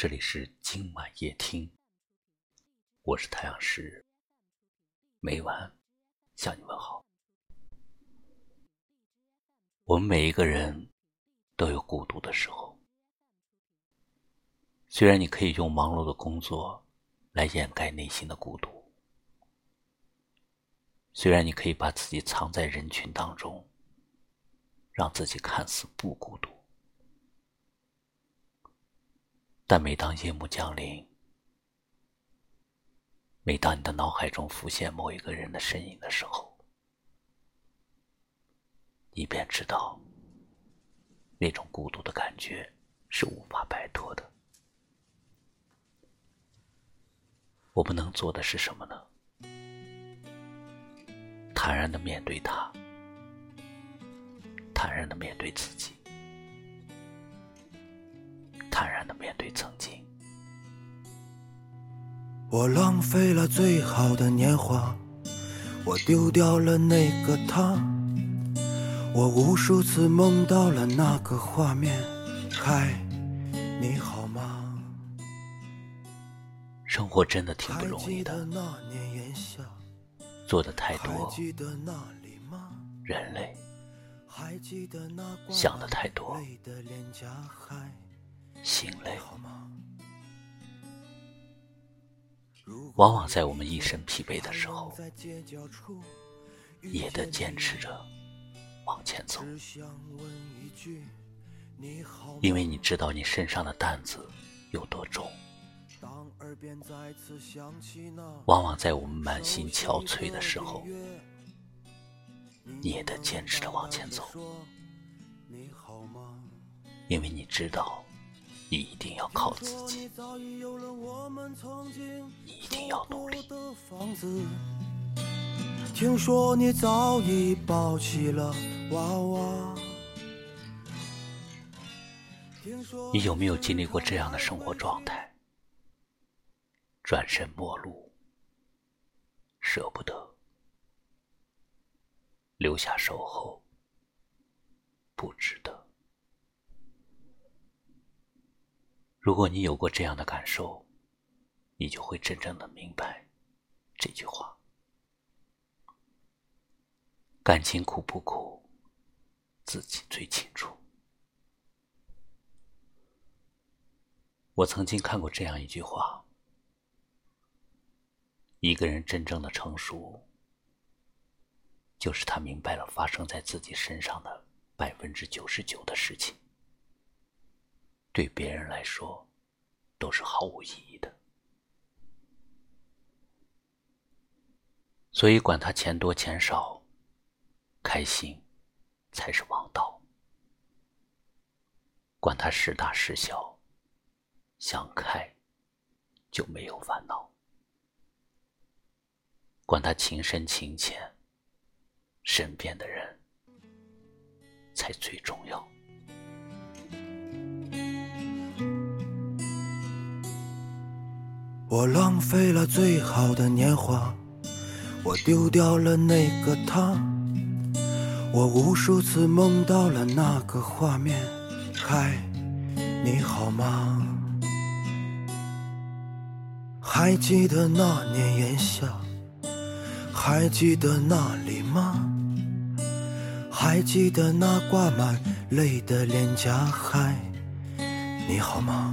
这里是今晚夜听，我是太阳石，每晚向你问好。我们每一个人都有孤独的时候，虽然你可以用忙碌的工作来掩盖内心的孤独，虽然你可以把自己藏在人群当中，让自己看似不孤独。但每当夜幕降临，每当你的脑海中浮现某一个人的身影的时候，你便知道，那种孤独的感觉是无法摆脱的。我们能做的是什么呢？坦然的面对他，坦然的面对自己。我浪费了最好的年华，我丢掉了那个他，我无数次梦到了那个画面，嗨，你好吗？生活真的挺不容易的，做的太多，人类。想的太多。心累，往往在我们一身疲惫的时候，也得坚持着往前走，因为你知道你身上的担子有多重。往往在我们满心憔悴的时候，你也得坚持着往前走，因为你知道。你一定要靠自己，你一定要努力。听说你早已抱起了娃娃。你有没有经历过这样的生活状态？转身陌路，舍不得，留下守候，不值得。如果你有过这样的感受，你就会真正的明白这句话：感情苦不苦，自己最清楚。我曾经看过这样一句话：一个人真正的成熟，就是他明白了发生在自己身上的百分之九十九的事情。对别人来说，都是毫无意义的。所以，管他钱多钱少，开心才是王道。管他事大事小，想开就没有烦恼。管他情深情浅，身边的人才最重要。我浪费了最好的年华，我丢掉了那个他，我无数次梦到了那个画面。嗨，你好吗？还记得那年炎夏，还记得那里吗？还记得那挂满泪的脸颊？嗨，你好吗？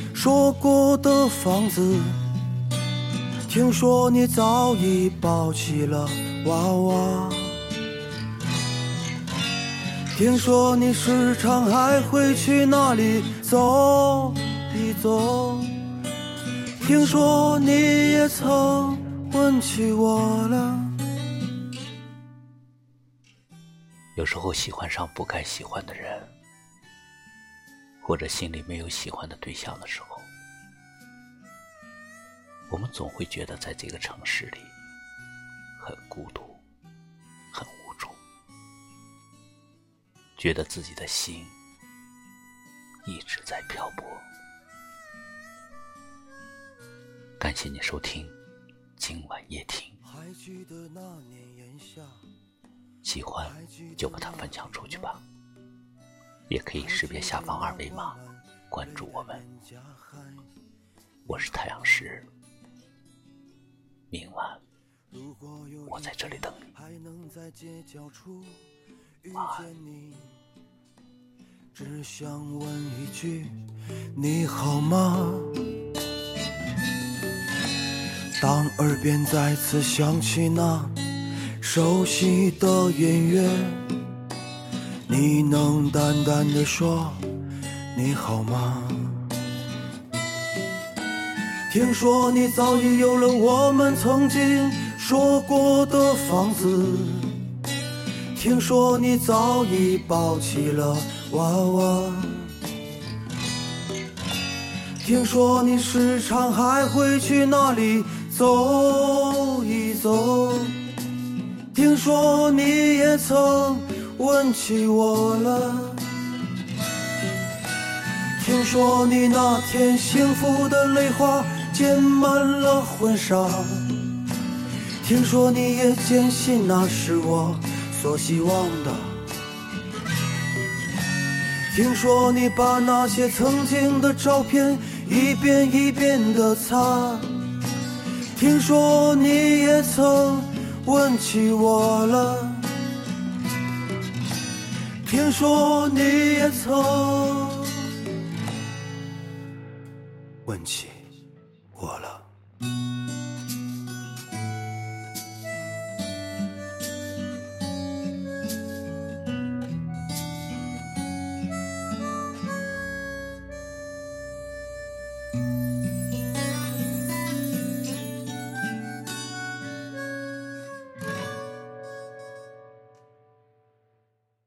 说过的房子，听说你早已抱起了娃娃，听说你时常还会去那里走一走，听说你也曾问起我了。有时候喜欢上不该喜欢的人。或者心里没有喜欢的对象的时候，我们总会觉得在这个城市里很孤独、很无助，觉得自己的心一直在漂泊。感谢你收听今晚夜听，喜欢就把它分享出去吧。也可以识别下方二维码关注我们。我是太阳石，明晚我在这里等你。晚安。只想问一句，你好吗？当耳边再次响起那熟悉的音乐。你能淡淡的说你好吗？听说你早已有了我们曾经说过的房子，听说你早已抱起了娃娃，听说你时常还会去那里走一走，听说你也曾。问起我了，听说你那天幸福的泪花溅满了婚纱，听说你也坚信那是我所希望的，听说你把那些曾经的照片一遍一遍的擦，听说你也曾问起我了。听说你也曾问起。